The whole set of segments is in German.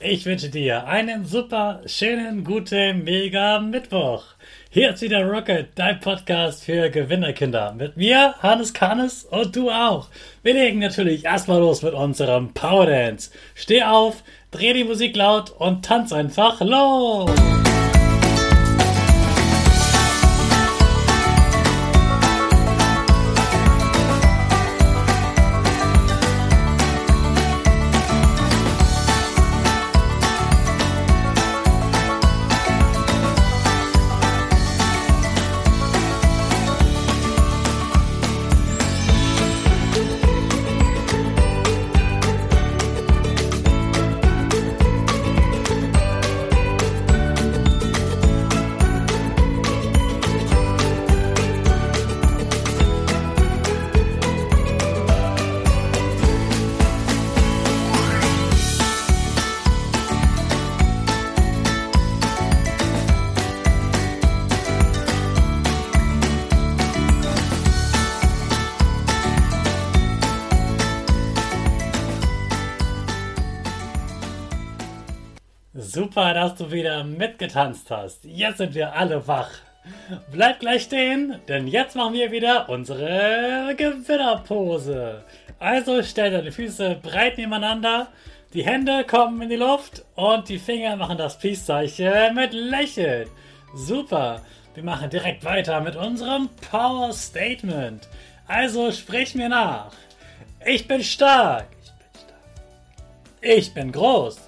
Ich wünsche dir einen super, schönen, guten, mega Mittwoch. Hier ist wieder Rocket, dein Podcast für Gewinnerkinder. Mit mir, Hannes Kahnes und du auch. Wir legen natürlich erstmal los mit unserem Power Dance. Steh auf, dreh die Musik laut und tanz einfach los. Super, dass du wieder mitgetanzt hast. Jetzt sind wir alle wach. Bleib gleich stehen, denn jetzt machen wir wieder unsere Gewinnerpose. Also stell deine Füße breit nebeneinander, die Hände kommen in die Luft und die Finger machen das Peace-Zeichen mit Lächeln. Super, wir machen direkt weiter mit unserem Power Statement. Also sprich mir nach. Ich bin stark. Ich bin stark. Ich bin groß.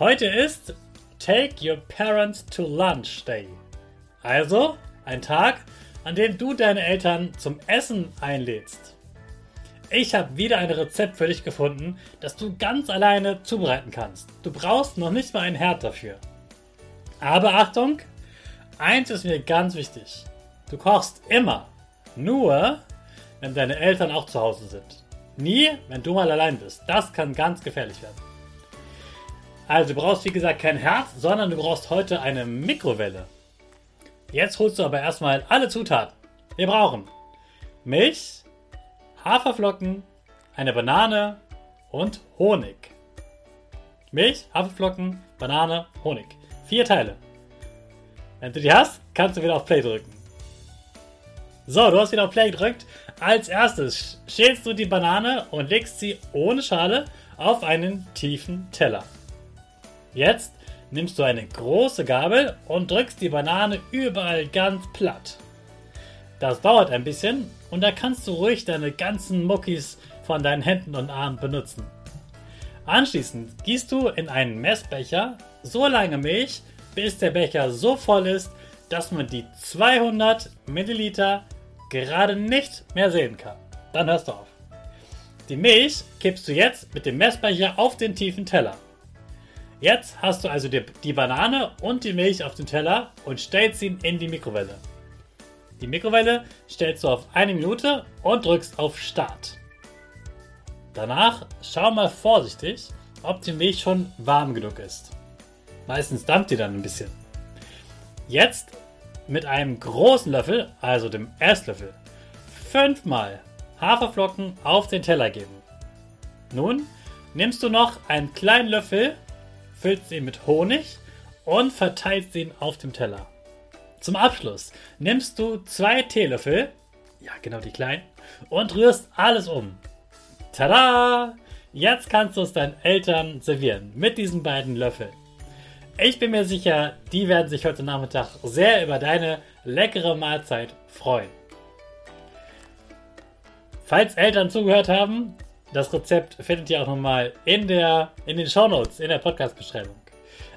Heute ist Take Your Parents to Lunch Day. Also ein Tag, an dem du deine Eltern zum Essen einlädst. Ich habe wieder ein Rezept für dich gefunden, das du ganz alleine zubereiten kannst. Du brauchst noch nicht mal ein Herd dafür. Aber Achtung, eins ist mir ganz wichtig. Du kochst immer nur, wenn deine Eltern auch zu Hause sind. Nie, wenn du mal allein bist. Das kann ganz gefährlich werden. Also du brauchst wie gesagt kein Herz, sondern du brauchst heute eine Mikrowelle. Jetzt holst du aber erstmal alle Zutaten. Wir brauchen Milch, Haferflocken, eine Banane und Honig. Milch, Haferflocken, Banane, Honig. Vier Teile. Wenn du die hast, kannst du wieder auf Play drücken. So, du hast wieder auf Play gedrückt. Als erstes schälst du die Banane und legst sie ohne Schale auf einen tiefen Teller. Jetzt nimmst du eine große Gabel und drückst die Banane überall ganz platt. Das dauert ein bisschen und da kannst du ruhig deine ganzen Muckis von deinen Händen und Armen benutzen. Anschließend gießt du in einen Messbecher so lange Milch, bis der Becher so voll ist, dass man die 200 Milliliter gerade nicht mehr sehen kann. Dann hörst du auf. Die Milch kippst du jetzt mit dem Messbecher auf den tiefen Teller. Jetzt hast du also die, die Banane und die Milch auf dem Teller und stellst ihn in die Mikrowelle. Die Mikrowelle stellst du auf eine Minute und drückst auf Start. Danach schau mal vorsichtig, ob die Milch schon warm genug ist. Meistens dampft die dann ein bisschen. Jetzt mit einem großen Löffel, also dem Esslöffel, fünfmal Haferflocken auf den Teller geben. Nun nimmst du noch einen kleinen Löffel füllst ihn mit Honig und verteilst ihn auf dem Teller. Zum Abschluss nimmst du zwei Teelöffel, ja genau die kleinen, und rührst alles um. Tada! Jetzt kannst du es deinen Eltern servieren mit diesen beiden Löffeln. Ich bin mir sicher, die werden sich heute Nachmittag sehr über deine leckere Mahlzeit freuen. Falls Eltern zugehört haben, das Rezept findet ihr auch nochmal in, in den Shownotes, in der Podcast-Beschreibung.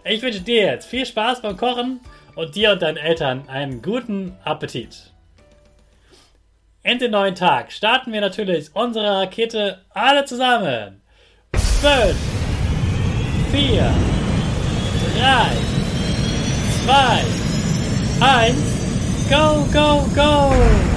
Ich wünsche dir jetzt viel Spaß beim Kochen und dir und deinen Eltern einen guten Appetit. In den neuen Tag starten wir natürlich unsere Rakete alle zusammen. 5, 4, 4, 3, 2, 1, go, go, go!